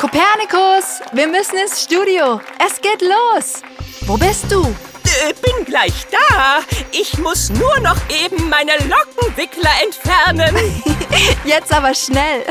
Kopernikus, wir müssen ins Studio. Es geht los. Wo bist du? Äh, bin gleich da. Ich muss nur noch eben meine Lockenwickler entfernen. Jetzt aber schnell.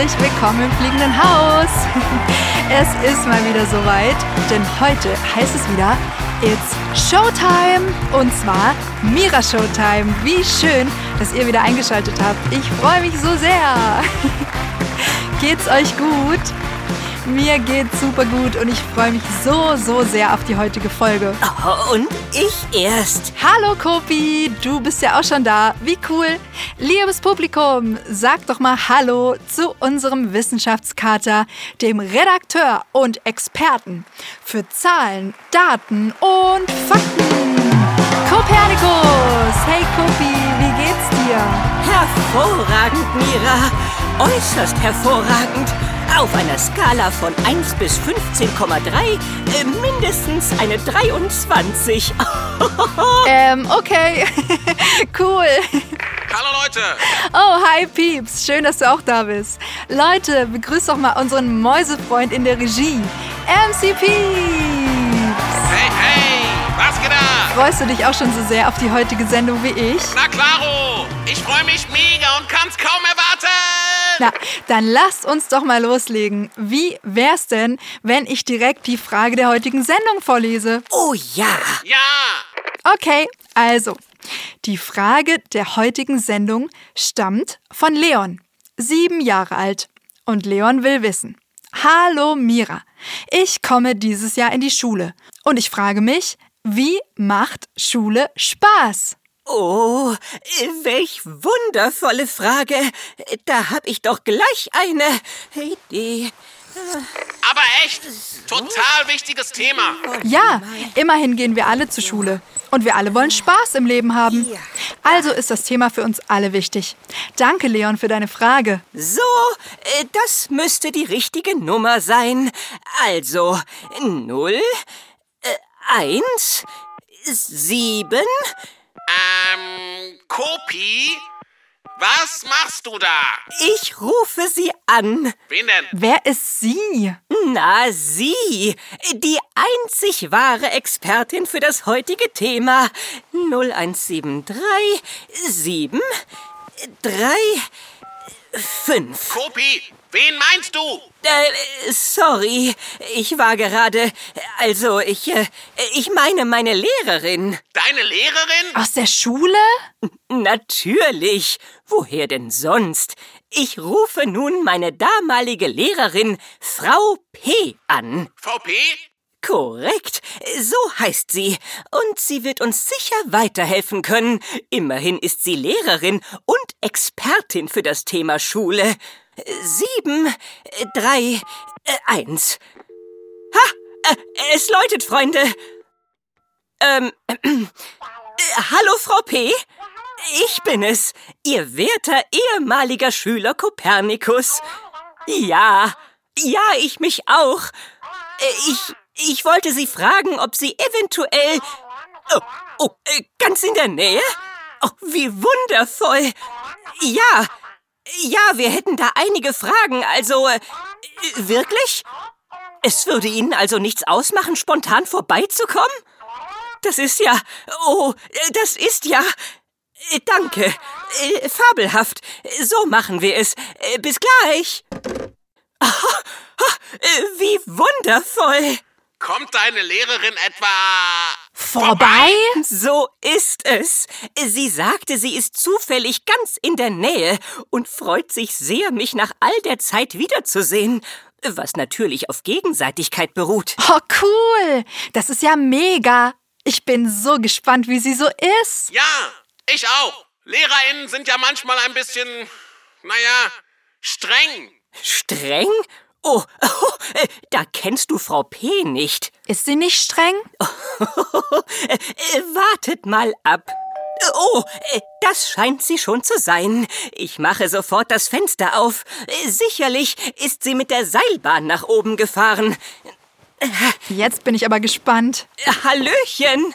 Herzlich willkommen im fliegenden Haus. Es ist mal wieder soweit, denn heute heißt es wieder It's Showtime und zwar Mira Showtime. Wie schön, dass ihr wieder eingeschaltet habt. Ich freue mich so sehr. Geht's euch gut? Mir geht's super gut und ich freue mich so, so sehr auf die heutige Folge. Oh, und ich erst. Hallo Kopi, du bist ja auch schon da. Wie cool. Liebes Publikum, sag doch mal Hallo zu unserem Wissenschaftskater, dem Redakteur und Experten für Zahlen, Daten und Fakten. Kopernikus. Hey Kopi, wie geht's dir? Hervorragend, Mira. Äußerst hervorragend. Auf einer Skala von 1 bis 15,3 äh, mindestens eine 23. Ähm, okay. cool. Hallo Leute! Oh, hi Pieps. Schön, dass du auch da bist. Leute, begrüßt doch mal unseren Mäusefreund in der Regie, MC Pieps. Hey, hey! Was geht ab? Freust du dich auch schon so sehr auf die heutige Sendung wie ich? Na klaro! Ich freue mich mega und kann's kaum erwarten! Na, dann lasst uns doch mal loslegen. Wie wär's denn, wenn ich direkt die Frage der heutigen Sendung vorlese? Oh ja. Ja! Okay, also, die Frage der heutigen Sendung stammt von Leon, sieben Jahre alt. Und Leon will wissen. Hallo Mira, ich komme dieses Jahr in die Schule und ich frage mich, wie macht Schule Spaß? Oh, äh, welch wundervolle Frage. Da hab ich doch gleich eine Idee. Aber echt, total wichtiges Thema. Ja, immerhin gehen wir alle zur Schule. Und wir alle wollen Spaß im Leben haben. Also ist das Thema für uns alle wichtig. Danke, Leon, für deine Frage. So, äh, das müsste die richtige Nummer sein. Also, 0, äh, 1, 7, Ähm, Kopi? Was machst du da? ich rufe sie an. Wen denn? Wer ist sie? Na, sie, die einzig wahre Expertin für das heutige Thema. 0173 7 3 5. Kopi, wen meinst du? Äh, sorry, ich war gerade. Also, ich. Äh, ich meine meine Lehrerin. Deine Lehrerin? Aus der Schule? Natürlich. Woher denn sonst? Ich rufe nun meine damalige Lehrerin, Frau P. an. VP? Korrekt, so heißt sie. Und sie wird uns sicher weiterhelfen können. Immerhin ist sie Lehrerin und Expertin für das Thema Schule. Sieben, drei, äh, eins. Ha! Äh, es läutet, Freunde. Ähm, äh, hallo, Frau P. Ich bin es, Ihr werter ehemaliger Schüler Kopernikus. Ja, ja, ich mich auch. Äh, Ich, ich wollte Sie fragen, ob Sie eventuell... Oh, oh, äh, ganz in der Nähe? Oh, wie wundervoll. Ja, ja, wir hätten da einige Fragen, also... Äh, wirklich? Es würde Ihnen also nichts ausmachen, spontan vorbeizukommen? Das ist ja... Oh, das ist ja... äh, Danke. Äh, Fabelhaft. So machen wir es. Äh, Bis gleich. Ah, äh, Wie wundervoll. Kommt deine Lehrerin etwa... Vorbei? So ist es. Sie sagte, sie ist zufällig ganz in der Nähe und freut sich sehr, mich nach all der Zeit wiederzusehen. Was natürlich auf Gegenseitigkeit beruht. Oh, cool. Das ist ja mega. Ich bin so gespannt, wie sie so ist. Ja, ich auch. LehrerInnen sind ja manchmal ein bisschen, naja, streng. Streng? Oh, oh, äh, da kennst du Frau P. nicht. Ist sie nicht streng? Äh, äh, wartet mal ab. Oh, das scheint sie schon zu sein. Ich mache sofort das Fenster auf. Sicherlich ist sie mit der Seilbahn nach oben gefahren. Jetzt bin ich aber gespannt. Hallöchen.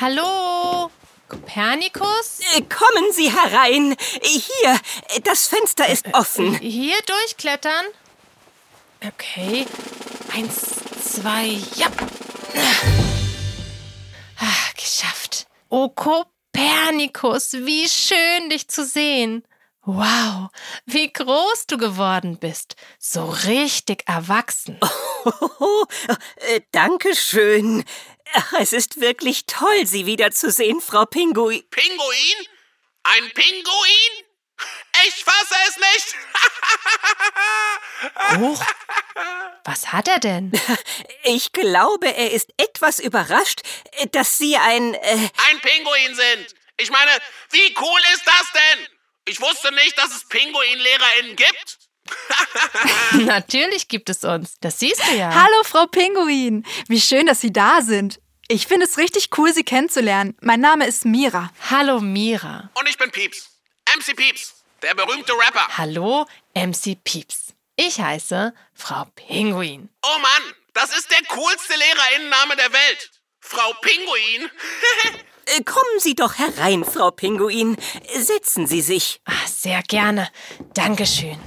Hallo? Kopernikus? Kommen Sie herein. Hier, das Fenster ist offen. Hier durchklettern? Okay. Eins, zwei, ja. Ah, geschafft. Oh, Kopernikus, wie schön dich zu sehen. Wow, wie groß du geworden bist. So richtig erwachsen. Oh, äh, Dankeschön. Ach, Es ist wirklich toll, Sie wiederzusehen, Frau Pinguin. Pinguin? Ein Pinguin? Ich fasse es nicht. Huch. Was hat er denn? Ich glaube, er ist etwas überrascht, dass Sie ein... Äh, Ein Pinguin sind. Ich meine, wie cool ist das denn? Ich wusste nicht, dass es Pinguin-LehrerInnen gibt. Natürlich gibt es uns. Das siehst du ja. Hallo, Frau Pinguin. Wie schön, dass Sie da sind. Ich finde es richtig cool, Sie kennenzulernen. Mein Name ist Mira. Hallo, Mira. Und ich bin Pieps. MC Pieps, der berühmte Rapper. Hallo, MC Pieps. Ich heiße Frau Pinguin. Oh Mann, das ist der coolste LehrerInnenname der Welt. Frau Pinguin. äh, kommen Sie doch herein, Frau Pinguin. Setzen Sie sich. Ah, sehr gerne. Dankeschön.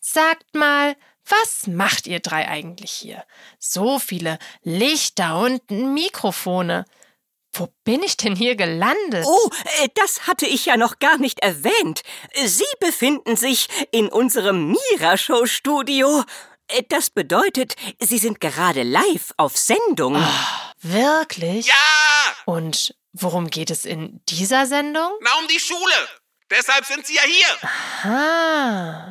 Sagt mal, was macht ihr drei eigentlich hier? So viele Lichter und Mikrofone. Wo bin ich denn hier gelandet? Oh, äh, das hatte ich ja noch gar nicht erwähnt. Sie befinden sich in unserem Mira-Show-Studio. Äh, Das bedeutet, Sie sind gerade live auf Sendung. Wirklich? Ja, Und worum geht es in dieser Sendung? na um die Schule. Deshalb sind sie ja hier. Ah,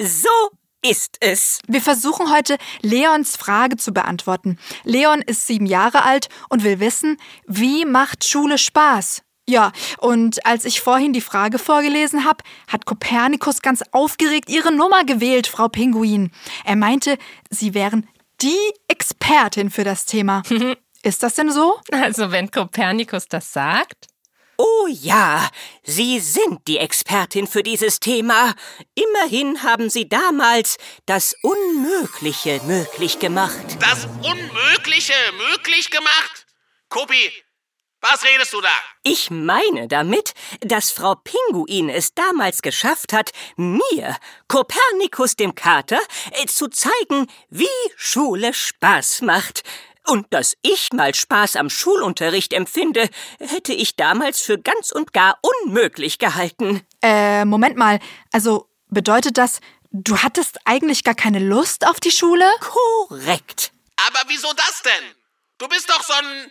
So ist es. Wir versuchen heute, Leons Frage zu beantworten. Leon ist sieben Jahre alt und will wissen, wie macht Schule Spaß? Ja, und als ich vorhin die Frage vorgelesen habe, hat Kopernikus ganz aufgeregt ihre Nummer gewählt, Frau Pinguin. Er meinte, Sie wären die Expertin für das Thema. Ist das denn so? also wenn Kopernikus das sagt? Oh ja, Sie sind die Expertin für dieses Thema. Immerhin haben Sie damals das Unmögliche möglich gemacht. Das Unmögliche möglich gemacht. Kopi, was redest du da? Ich meine damit, dass Frau Pinguin es damals geschafft hat, mir, Kopernikus dem Kater, äh, zu zeigen, wie Schule Spaß macht. Und dass ich mal Spaß am Schulunterricht empfinde, hätte ich damals für ganz und gar unmöglich gehalten. Äh, Moment mal. Also bedeutet das, du hattest eigentlich gar keine Lust auf die Schule? Korrekt. Aber wieso das denn? Du bist doch so ein.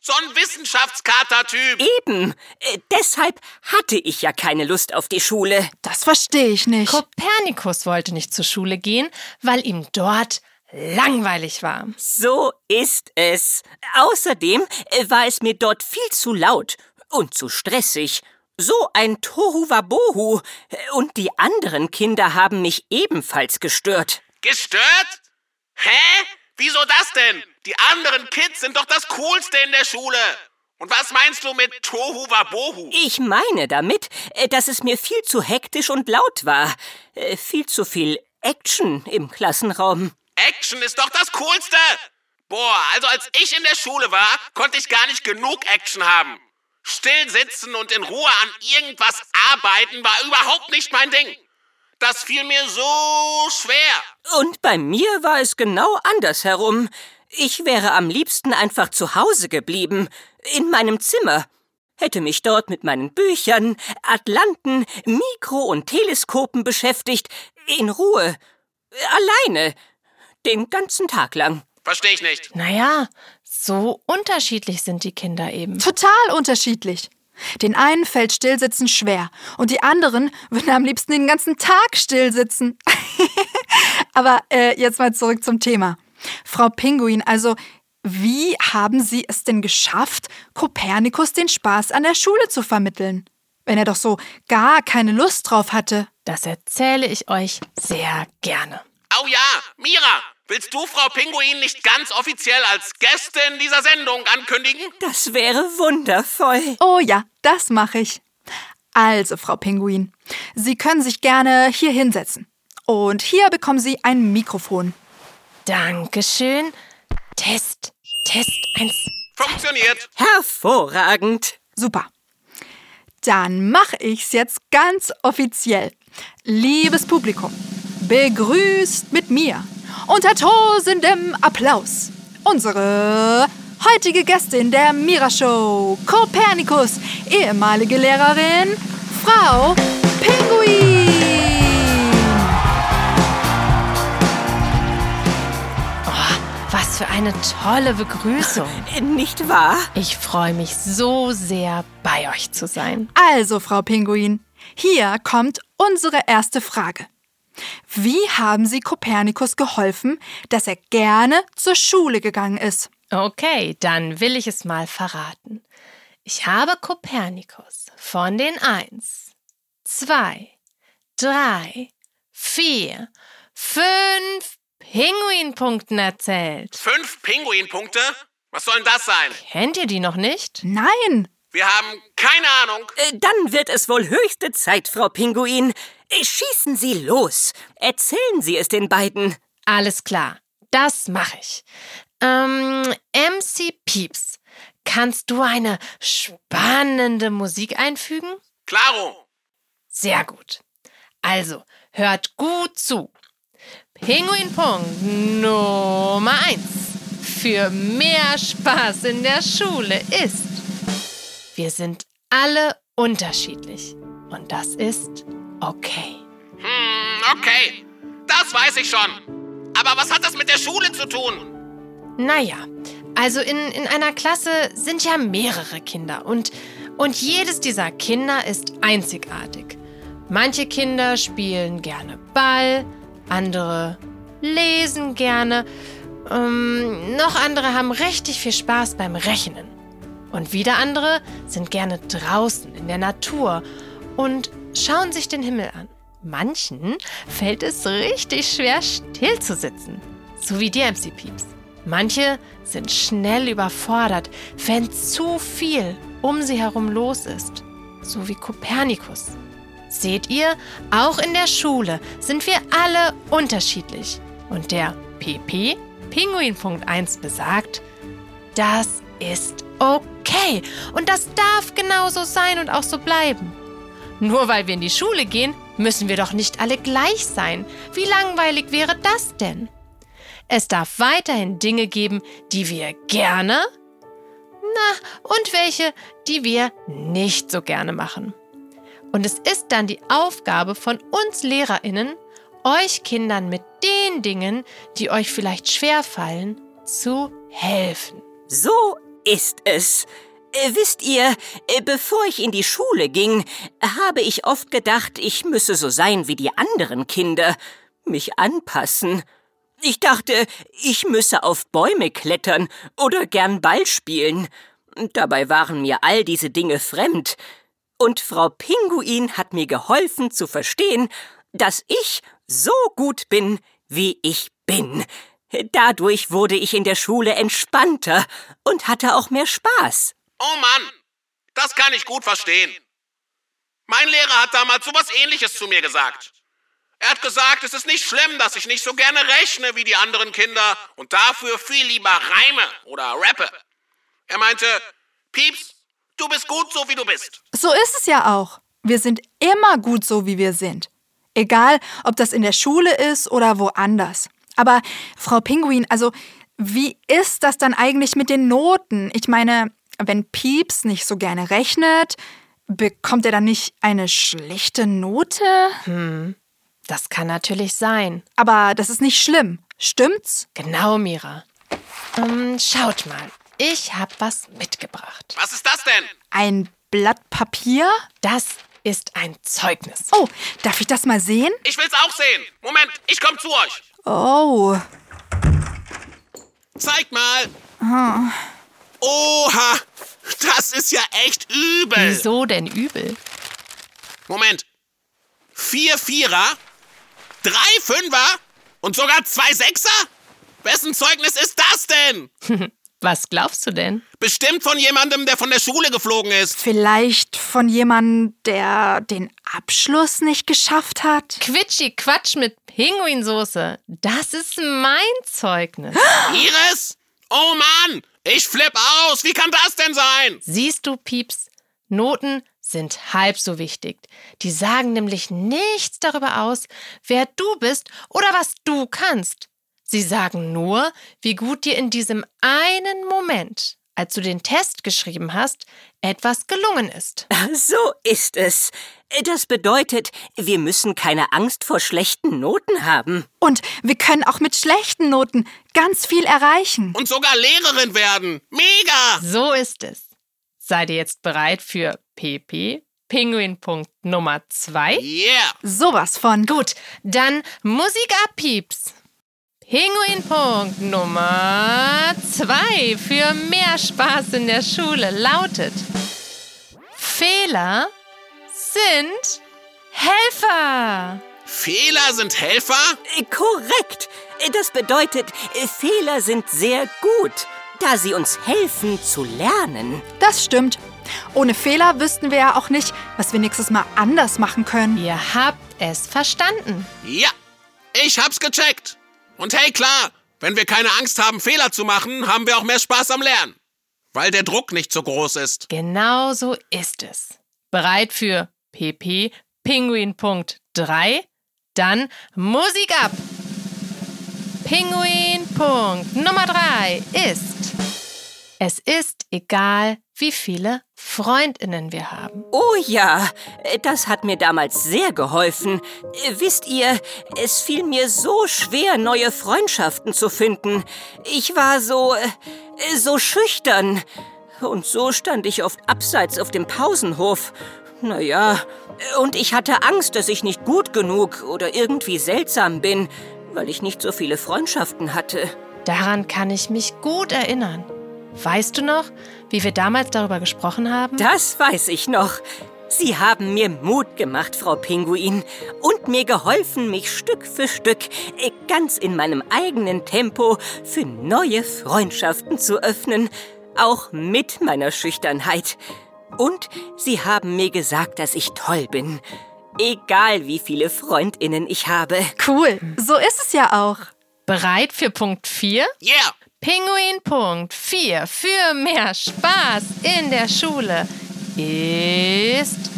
so ein Wissenschaftskater-Typ. Eben. Äh, deshalb hatte ich ja keine Lust auf die Schule. Das verstehe ich nicht. Kopernikus wollte nicht zur Schule gehen, weil ihm dort langweilig war. So ist es. Außerdem äh, war es mir dort viel zu laut und zu stressig. So ein Tohuwabohu. Und die anderen Kinder haben mich ebenfalls gestört. Gestört? Hä? Wieso das denn? Die anderen Kids sind doch das Coolste in der Schule. Und was meinst du mit Tohu Wabohu? Ich meine damit, äh, dass es mir viel zu hektisch und laut war. Äh, Viel zu viel Action im Klassenraum. Action ist doch das Coolste. Boah, also als ich in der Schule war, konnte ich gar nicht genug Action haben. Still sitzen und in Ruhe an irgendwas arbeiten war überhaupt nicht mein Ding. Das fiel mir so schwer. Und bei mir war es genau andersherum. Ich wäre am liebsten einfach zu Hause geblieben, in meinem Zimmer. Hätte mich dort mit meinen Büchern, Atlanten, Mikro- und Teleskopen beschäftigt, in Ruhe, alleine, den ganzen Tag lang. Verstehe ich nicht. Naja, so unterschiedlich sind die Kinder eben. Total unterschiedlich. Den einen fällt Stillsitzen schwer und die anderen würden am liebsten den ganzen Tag stillsitzen. Aber äh, jetzt mal zurück zum Thema. Frau Pinguin, also wie haben Sie es denn geschafft, Kopernikus den Spaß an der Schule zu vermitteln? Wenn er doch so gar keine Lust drauf hatte. Das erzähle ich euch sehr gerne. Oh ja, Mira, willst du Frau Pinguin nicht ganz offiziell als Gästin dieser Sendung ankündigen? Das wäre wundervoll. Oh ja, das mache ich. Also, Frau Pinguin, Sie können sich gerne hier hinsetzen. Und hier bekommen Sie ein Mikrofon. Dankeschön. Test, Test eins. Funktioniert. Hervorragend. Super. Dann mache ich's jetzt ganz offiziell. Liebes Publikum, begrüßt mit mir unter tosendem Applaus unsere heutige Gästin der Mira Show, Kopernikus, ehemalige Lehrerin, Frau Pinguin. Was für eine tolle Begrüßung. Nicht wahr? Ich freue mich so sehr, bei euch zu sein. Also, Frau Pinguin, hier kommt unsere erste Frage. Wie haben Sie Kopernikus geholfen, dass er gerne zur Schule gegangen ist? Okay, dann will ich es mal verraten. Ich habe Kopernikus von den 1, 2, 3, 4, 5 Pinguinpunkten erzählt. Fünf Pinguinpunkte? Was soll denn das sein? Kennt ihr die noch nicht? Nein. Wir haben keine Ahnung. Äh, Dann wird es wohl höchste Zeit, Frau Pinguin. Äh, Schießen Sie los. Erzählen Sie es den beiden. Alles klar, das mache ich. Ähm, MC Pieps, kannst du eine spannende Musik einfügen? Klaro. Sehr gut. Also, hört gut zu. Pinguinpunkt Nummer 1 für mehr Spaß in der Schule ist, wir sind alle unterschiedlich und das ist okay. Hm, okay. Das weiß ich schon. Aber was hat das mit der Schule zu tun? Naja, also in, in einer Klasse sind ja mehrere Kinder und, und jedes dieser Kinder ist einzigartig. Manche Kinder spielen gerne Ball, andere lesen gerne, ähm, noch andere haben richtig viel Spaß beim Rechnen. Und wieder andere sind gerne draußen in der Natur und schauen sich den Himmel an. Manchen fällt es richtig schwer, still zu sitzen, so wie dir, MC Pieps. Manche sind schnell überfordert, wenn zu viel um sie herum los ist, so wie Kopernikus. Seht ihr, auch in der Schule sind wir alle unterschiedlich. Und der PP, Pinguin.1 besagt, das ist okay. Und das darf genauso sein und auch so bleiben. Nur weil wir in die Schule gehen, müssen wir doch nicht alle gleich sein. Wie langweilig wäre das denn? Es darf weiterhin Dinge geben, die wir gerne, na, und welche, die wir nicht so gerne machen. Und es ist dann die Aufgabe von uns Lehrerinnen, euch Kindern mit den Dingen, die euch vielleicht schwerfallen, zu helfen. So ist es. Äh, wisst ihr, äh, bevor ich in die Schule ging, habe ich oft gedacht, ich müsse so sein wie die anderen Kinder, mich anpassen. Ich dachte, ich müsse auf Bäume klettern oder gern Ball spielen. Dabei waren mir all diese Dinge fremd. Und Frau Pinguin hat mir geholfen zu verstehen, dass ich so gut bin, wie ich bin. Dadurch wurde ich in der Schule entspannter und hatte auch mehr Spaß. Oh Mann, das kann ich gut verstehen. Mein Lehrer hat damals sowas ähnliches zu mir gesagt. Er hat gesagt, es ist nicht schlimm, dass ich nicht so gerne rechne wie die anderen Kinder und dafür viel lieber reime oder rappe. Er meinte, Pieps, du bist gut so wie du bist. So ist es ja auch. Wir sind immer gut so, wie wir sind. Egal, ob das in der Schule ist oder woanders. Aber Frau Pinguin, also wie ist das dann eigentlich mit den Noten? Ich meine, wenn Pieps nicht so gerne rechnet, bekommt er dann nicht eine schlechte Note? Das kann natürlich sein. Aber das ist nicht schlimm. Stimmt's? Genau, Mira. Ähm, schaut mal, ich habe was mitgebracht. Was ist das denn? Ein Blatt Papier? Das ist ein Zeugnis. Oh, darf ich das mal sehen? Ich will's auch sehen. Moment, ich komm zu euch. Oh, Zeigt mal. Oha, das ist ja echt übel. Wieso denn übel? Moment. Vier Vierer, drei Fünfer und sogar zwei Sechser? Wessen Zeugnis ist das denn? Was glaubst du denn? Bestimmt von jemandem, der von der Schule geflogen ist. Vielleicht von jemandem, der den Abschluss nicht geschafft hat? Quitschi Quatsch mit Pinguinsoße. Das ist mein Zeugnis. Iris? Oh Mann, ich flipp aus. Wie kann das denn sein? Siehst du, Pieps, Noten sind halb so wichtig. Die sagen nämlich nichts darüber aus, wer du bist oder was du kannst. Sie sagen nur, wie gut dir in diesem einen Moment, als du den Test geschrieben hast, etwas gelungen ist. So ist es. Das bedeutet, wir müssen keine Angst vor schlechten Noten haben. Und wir können auch mit schlechten Noten ganz viel erreichen. Und sogar Lehrerin werden. Mega! So ist es. Seid ihr jetzt bereit für PP? Pinguinpunkt Nummer 2? Yeah! Sowas von. Gut, dann Musik ab, Pieps. Pinguinpunkt Nummer 2 für mehr Spaß in der Schule lautet: Fehler sind Helfer. Fehler sind Helfer? Äh, Korrekt. Das bedeutet, Fehler sind sehr gut, da sie uns helfen zu lernen. Das stimmt. Ohne Fehler wüssten wir ja auch nicht, was wir nächstes Mal anders machen können. Ihr habt es verstanden. Ja, ich hab's gecheckt. Und hey, klar, wenn wir keine Angst haben, Fehler zu machen, haben wir auch mehr Spaß am Lernen. Weil der Druck nicht so groß ist. Genau so ist es. Bereit für PP Pinguinpunkt 3? Dann Musik ab! Pinguinpunkt Nummer 3 ist Es ist egal, wie viele Freundinnen wir haben. Oh ja, das hat mir damals sehr geholfen. Wisst ihr, es fiel mir so schwer, neue Freundschaften zu finden. Ich war so, so schüchtern. Und so stand ich oft abseits auf dem Pausenhof. Naja, und ich hatte Angst, dass ich nicht gut genug oder irgendwie seltsam bin, weil ich nicht so viele Freundschaften hatte. Daran kann ich mich gut erinnern. Weißt du noch, wie wir damals darüber gesprochen haben? Das weiß ich noch. Sie haben mir Mut gemacht, Frau Pinguin, und mir geholfen, mich Stück für Stück, äh, ganz in meinem eigenen Tempo, für neue Freundschaften zu öffnen, auch mit meiner Schüchternheit. Und Sie haben mir gesagt, dass ich toll bin. Egal wie viele Freundinnen ich habe. Cool. So ist es ja auch. Bereit für Punkt 4? Yeah! Pinguin Punkt 4 für mehr Spaß in der Schule ist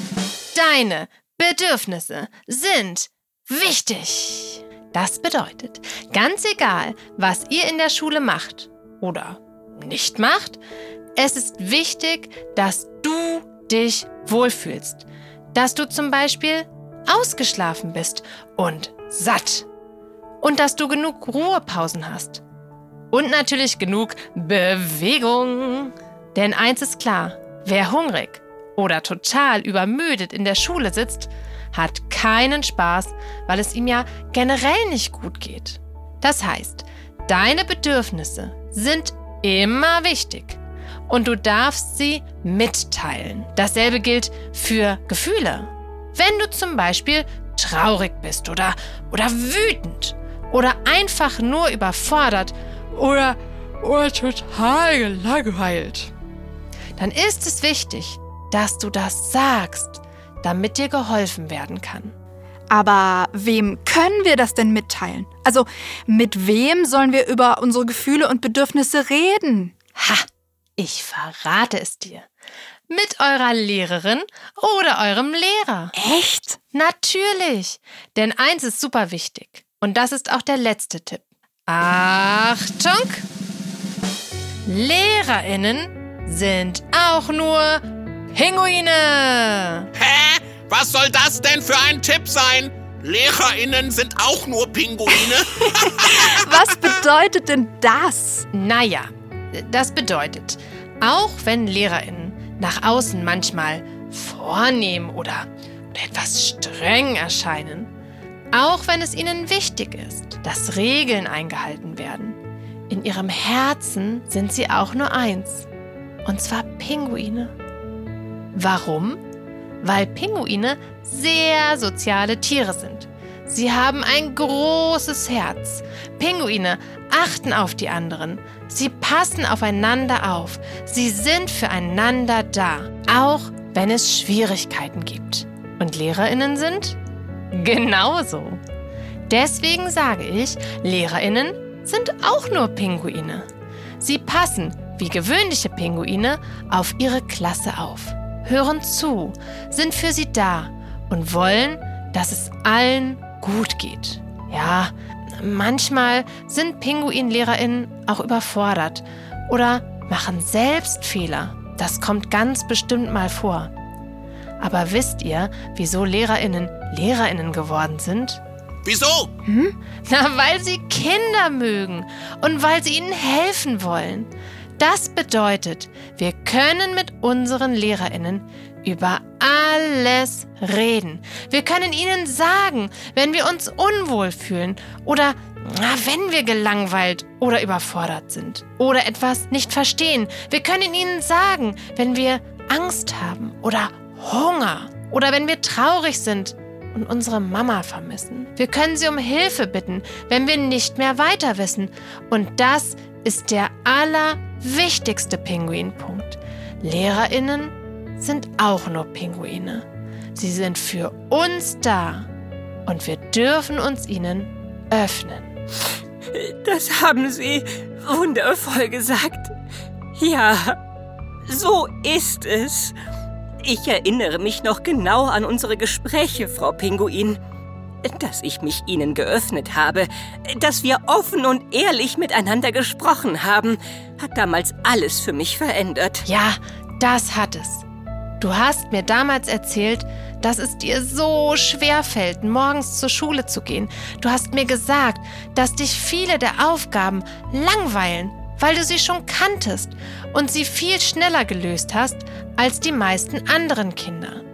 deine Bedürfnisse sind wichtig. Das bedeutet, ganz egal, was ihr in der Schule macht oder nicht macht, es ist wichtig, dass du dich wohlfühlst. Dass du zum Beispiel ausgeschlafen bist und satt. Und dass du genug Ruhepausen hast. Und natürlich genug Bewegung. Denn eins ist klar, wer hungrig oder total übermüdet in der Schule sitzt, hat keinen Spaß, weil es ihm ja generell nicht gut geht. Das heißt, deine Bedürfnisse sind immer wichtig und du darfst sie mitteilen. Dasselbe gilt für Gefühle. Wenn du zum Beispiel traurig bist oder, oder wütend oder einfach nur überfordert oder, oder total gelangweilt, dann ist es wichtig, dass du das sagst, damit dir geholfen werden kann. Aber wem können wir das denn mitteilen? Also mit wem sollen wir über unsere Gefühle und Bedürfnisse reden? Ha, ich verrate es dir. Mit eurer Lehrerin oder eurem Lehrer. Echt? Natürlich. Denn eins ist super wichtig. Und das ist auch der letzte Tipp. Achtung! LehrerInnen sind auch nur Pinguine. Was soll das denn für ein Tipp sein? LehrerInnen sind auch nur Pinguine? Was bedeutet denn das? Naja, das bedeutet, auch wenn LehrerInnen nach außen manchmal vornehm oder, oder etwas streng erscheinen, auch wenn es ihnen wichtig ist, dass Regeln eingehalten werden, in ihrem Herzen sind sie auch nur eins. Und zwar Pinguine. Warum? Weil Pinguine sehr soziale Tiere sind. Sie haben ein großes Herz. Pinguine achten auf die anderen. Sie passen aufeinander auf. Sie sind füreinander da, auch wenn es Schwierigkeiten gibt. Und Lehrerinnen sind? Genauso. Deswegen sage ich, Lehrerinnen sind auch nur Pinguine. Sie passen, wie gewöhnliche Pinguine, auf ihre Klasse auf, hören zu, sind für sie da und wollen, dass es allen gut geht. Ja, manchmal sind Pinguinlehrerinnen auch überfordert oder machen selbst Fehler. Das kommt ganz bestimmt mal vor. Aber wisst ihr, wieso Lehrerinnen Lehrerinnen geworden sind? Wieso? Hm? Na, weil sie Kinder mögen und weil sie ihnen helfen wollen. Das bedeutet, wir können mit unseren Lehrerinnen über alles reden. Wir können ihnen sagen, wenn wir uns unwohl fühlen oder na, wenn wir gelangweilt oder überfordert sind oder etwas nicht verstehen. Wir können ihnen sagen, wenn wir Angst haben oder Hunger oder wenn wir traurig sind und unsere Mama vermissen. Wir können sie um Hilfe bitten, wenn wir nicht mehr weiter wissen. Und das ist der allerwichtigste Pinguinpunkt. Lehrerinnen sind auch nur Pinguine. Sie sind für uns da und wir dürfen uns ihnen öffnen. Das haben Sie wundervoll gesagt. Ja, so ist es. Ich erinnere mich noch genau an unsere Gespräche, Frau Pinguin. Dass ich mich Ihnen geöffnet habe, dass wir offen und ehrlich miteinander gesprochen haben, hat damals alles für mich verändert. Ja, das hat es. Du hast mir damals erzählt, dass es dir so schwer fällt, morgens zur Schule zu gehen. Du hast mir gesagt, dass dich viele der Aufgaben langweilen, weil du sie schon kanntest und sie viel schneller gelöst hast als die meisten anderen Kinder.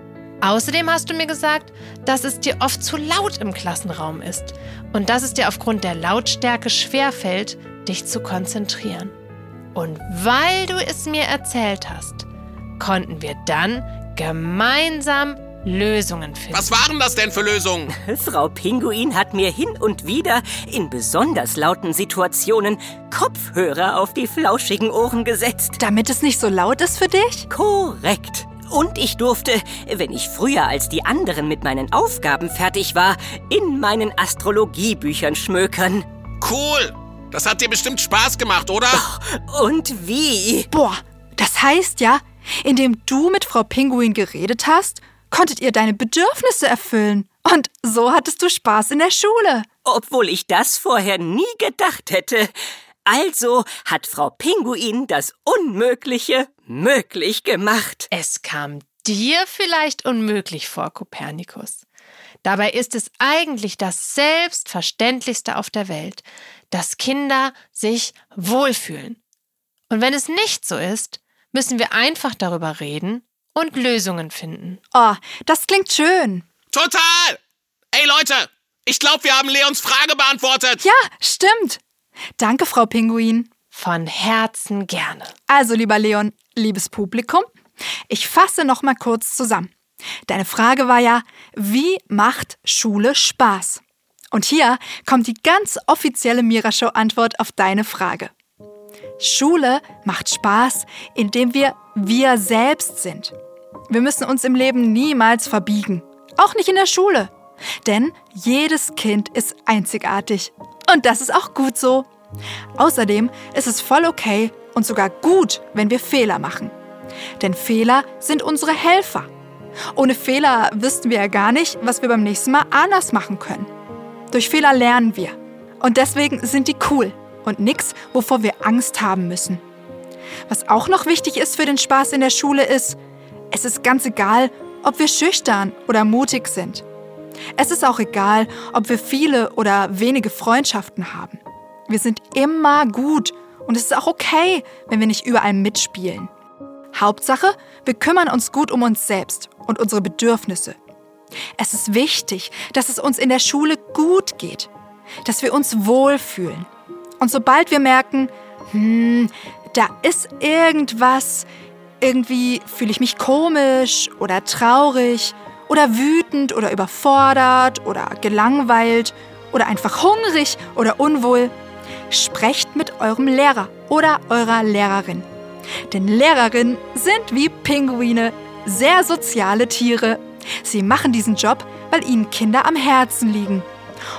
Außerdem hast du mir gesagt, dass es dir oft zu laut im Klassenraum ist und dass es dir aufgrund der Lautstärke schwerfällt, dich zu konzentrieren. Und weil du es mir erzählt hast, konnten wir dann gemeinsam Lösungen finden. Was waren das denn für Lösungen? Frau Pinguin hat mir hin und wieder in besonders lauten Situationen Kopfhörer auf die flauschigen Ohren gesetzt. Damit es nicht so laut ist für dich? Korrekt. Und ich durfte, wenn ich früher als die anderen mit meinen Aufgaben fertig war, in meinen Astrologiebüchern schmökern. Cool. Das hat dir bestimmt Spaß gemacht, oder? Und wie? Boah, das heißt ja, indem du mit Frau Pinguin geredet hast, konntet ihr deine Bedürfnisse erfüllen. Und so hattest du Spaß in der Schule. Obwohl ich das vorher nie gedacht hätte. Also hat Frau Pinguin das Unmögliche möglich gemacht. Es kam dir vielleicht unmöglich vor, Kopernikus. Dabei ist es eigentlich das Selbstverständlichste auf der Welt, dass Kinder sich wohlfühlen. Und wenn es nicht so ist, müssen wir einfach darüber reden und Lösungen finden. Oh, das klingt schön. Total! Ey Leute, ich glaube, wir haben Leons Frage beantwortet. Ja, stimmt. Danke, Frau Pinguin. Von Herzen gerne. Also, lieber Leon, liebes Publikum, ich fasse noch mal kurz zusammen. Deine Frage war ja, wie macht Schule Spaß? Und hier kommt die ganz offizielle Mira-Show-Antwort auf deine Frage. Schule macht Spaß, indem wir wir selbst sind. Wir müssen uns im Leben niemals verbiegen, auch nicht in der Schule. Denn jedes Kind ist einzigartig. Und das ist auch gut so. Außerdem ist es voll okay und sogar gut, wenn wir Fehler machen. Denn Fehler sind unsere Helfer. Ohne Fehler wüssten wir ja gar nicht, was wir beim nächsten Mal anders machen können. Durch Fehler lernen wir. Und deswegen sind die cool und nichts, wovor wir Angst haben müssen. Was auch noch wichtig ist für den Spaß in der Schule ist, es ist ganz egal, ob wir schüchtern oder mutig sind. Es ist auch egal, ob wir viele oder wenige Freundschaften haben. Wir sind immer gut und es ist auch okay, wenn wir nicht überall mitspielen. Hauptsache, wir kümmern uns gut um uns selbst und unsere Bedürfnisse. Es ist wichtig, dass es uns in der Schule gut geht, dass wir uns wohlfühlen Und sobald wir merken, hm, da ist irgendwas, irgendwie fühle ich mich komisch oder traurig oder wütend oder überfordert oder gelangweilt oder einfach hungrig oder unwohl, sprecht mit eurem Lehrer oder eurer Lehrerin. Denn Lehrerinnen sind wie Pinguine sehr soziale Tiere. Sie machen diesen Job, weil ihnen Kinder am Herzen liegen.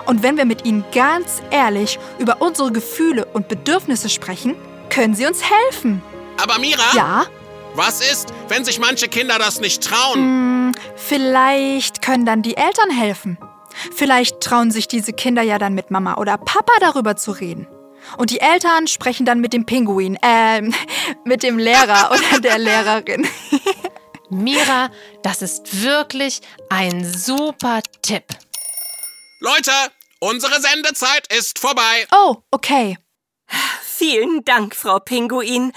Und wenn wir mit ihnen ganz ehrlich über unsere Gefühle und Bedürfnisse sprechen, können sie uns helfen. Aber Mira, Ja, was ist, wenn sich manche Kinder das nicht trauen? Vielleicht können dann die Eltern helfen. Vielleicht trauen sich diese Kinder ja dann mit Mama oder Papa darüber zu reden. Und die Eltern sprechen dann mit dem Pinguin, äh, mit dem Lehrer oder der Lehrerin. Mira, das ist wirklich ein super Tipp. Leute, unsere Sendezeit ist vorbei. Oh, okay. Vielen Dank, Frau Pinguin.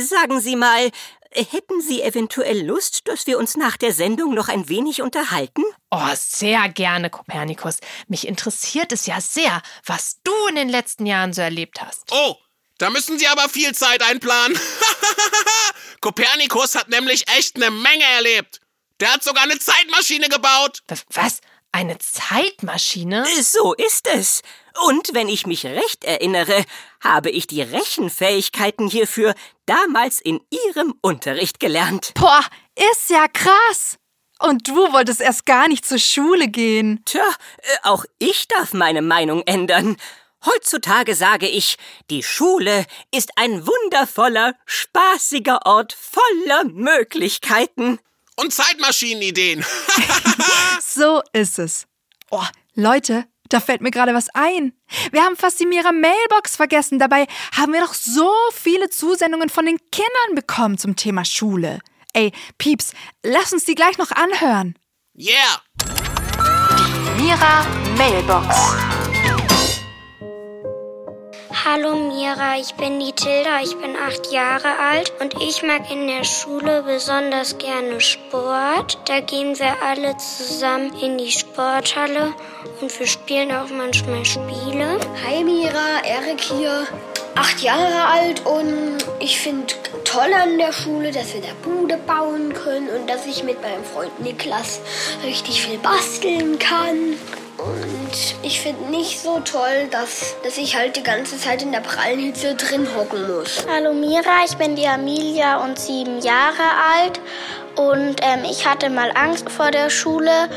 Sagen Sie mal, hätten Sie eventuell Lust, dass wir uns nach der Sendung noch ein wenig unterhalten? Oh, sehr gerne, Kopernikus. Mich interessiert es ja sehr, was du in den letzten Jahren so erlebt hast. Oh, da müssen Sie aber viel Zeit einplanen. Kopernikus hat nämlich echt eine Menge erlebt. Der hat sogar eine Zeitmaschine gebaut. Was? Eine Zeitmaschine? So ist es. Und wenn ich mich recht erinnere, habe ich die Rechenfähigkeiten hierfür damals in Ihrem Unterricht gelernt. Boah, ist ja krass. Und du wolltest erst gar nicht zur Schule gehen. Tja, äh, auch ich darf meine Meinung ändern. Heutzutage sage ich, die Schule ist ein wundervoller, spaßiger Ort voller Möglichkeiten. Und Zeitmaschinenideen. So ist es. Oh, Leute, da fällt mir gerade was ein. Wir haben fast die Mira Mailbox vergessen. Dabei haben wir doch so viele Zusendungen von den Kindern bekommen zum Thema Schule. Ey, Pieps, lass uns die gleich noch anhören. yeah. Mira Mailbox. Hallo Mira, ich bin die Tilda, ich bin acht Jahre alt und ich mag in der Schule besonders gerne Sport. Da gehen wir alle zusammen in die Sporthalle und wir spielen auch manchmal Spiele. Hi Mira, Erik hier. Acht Jahre alt und ich finde toll an der Schule, dass wir da Bude bauen können und dass ich mit meinem Freund Niklas richtig viel basteln kann. Und ich finde nicht so toll, dass, dass ich halt die ganze Zeit in der prallen Hitze drin hocken muss. Hallo Mira, ich bin die Amelia und sieben Jahre alt und ähm, ich hatte mal Angst vor der Schule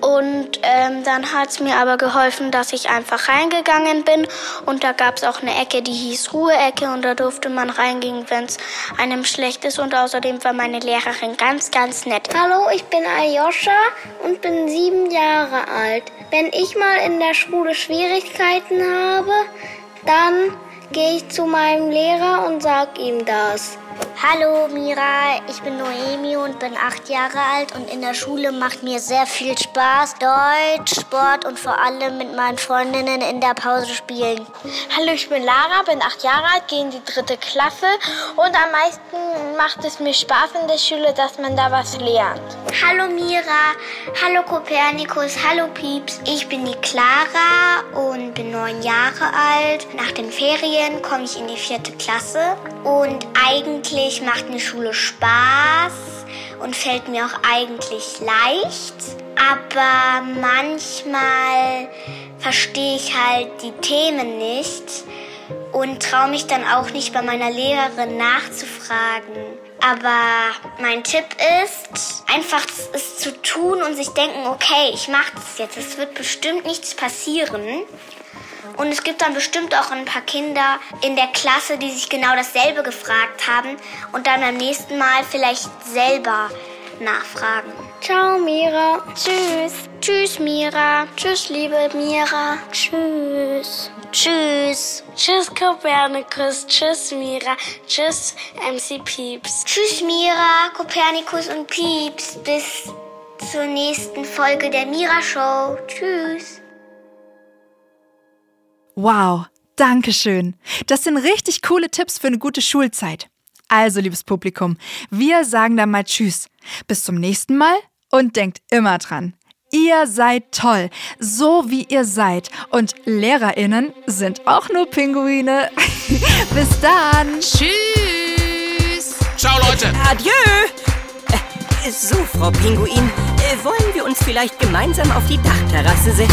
und ähm, dann hat es mir aber geholfen, dass ich einfach reingegangen bin und da gab es auch eine Ecke, die hieß Ruheecke und da durfte man reingehen, wenn es einem schlecht ist und außerdem war meine Lehrerin ganz, ganz nett. Hallo, ich bin Aljoscha und bin sieben Jahre alt. Wenn ich mal in der Schule Schwierigkeiten habe, dann gehe ich zu meinem Lehrer und sag ihm das. Hallo Mira, ich bin Noemi und bin acht Jahre alt und in der Schule macht mir sehr viel Spaß. Deutsch, Sport und vor allem mit meinen Freundinnen in der Pause spielen. Hallo, ich bin Lara, bin acht Jahre alt, gehe in die dritte Klasse und am meisten macht es mir Spaß in der Schule, dass man da was lernt. Hallo Mira, hallo Kopernikus, hallo Pieps. Ich bin die Clara und bin neun Jahre alt. Nach den Ferien komme ich in die vierte Klasse und eigentlich macht mir Schule Spaß und fällt mir auch eigentlich leicht. Aber manchmal verstehe ich halt die Themen nicht und traue mich dann auch nicht bei meiner Lehrerin nachzufragen. Aber mein Tipp ist, einfach es zu tun und sich denken, okay, ich mache das jetzt. Es wird bestimmt nichts passieren. Und es gibt dann bestimmt auch ein paar Kinder in der Klasse, die sich genau dasselbe gefragt haben und dann beim nächsten Mal vielleicht selber nachfragen. Ciao, Mira. Tschüss. Tschüss, Mira. Tschüss, liebe Mira. Tschüss. Tschüss. Tschüss, Kopernikus. Tschüss, Mira. Tschüss, MC Pieps. Tschüss, Mira, Kopernikus und Pieps. Bis zur nächsten Folge der Mira Show. Tschüss. Wow, danke schön. Das sind richtig coole Tipps für eine gute Schulzeit. Also, liebes Publikum, wir sagen dann mal Tschüss. Bis zum nächsten Mal und denkt immer dran. Ihr seid toll, so wie ihr seid. Und LehrerInnen sind auch nur Pinguine. Bis dann. Tschüss. Ciao, Leute. Adieu! Äh, So, Frau Pinguin, äh, wollen wir uns vielleicht gemeinsam auf die Dachterrasse setzen?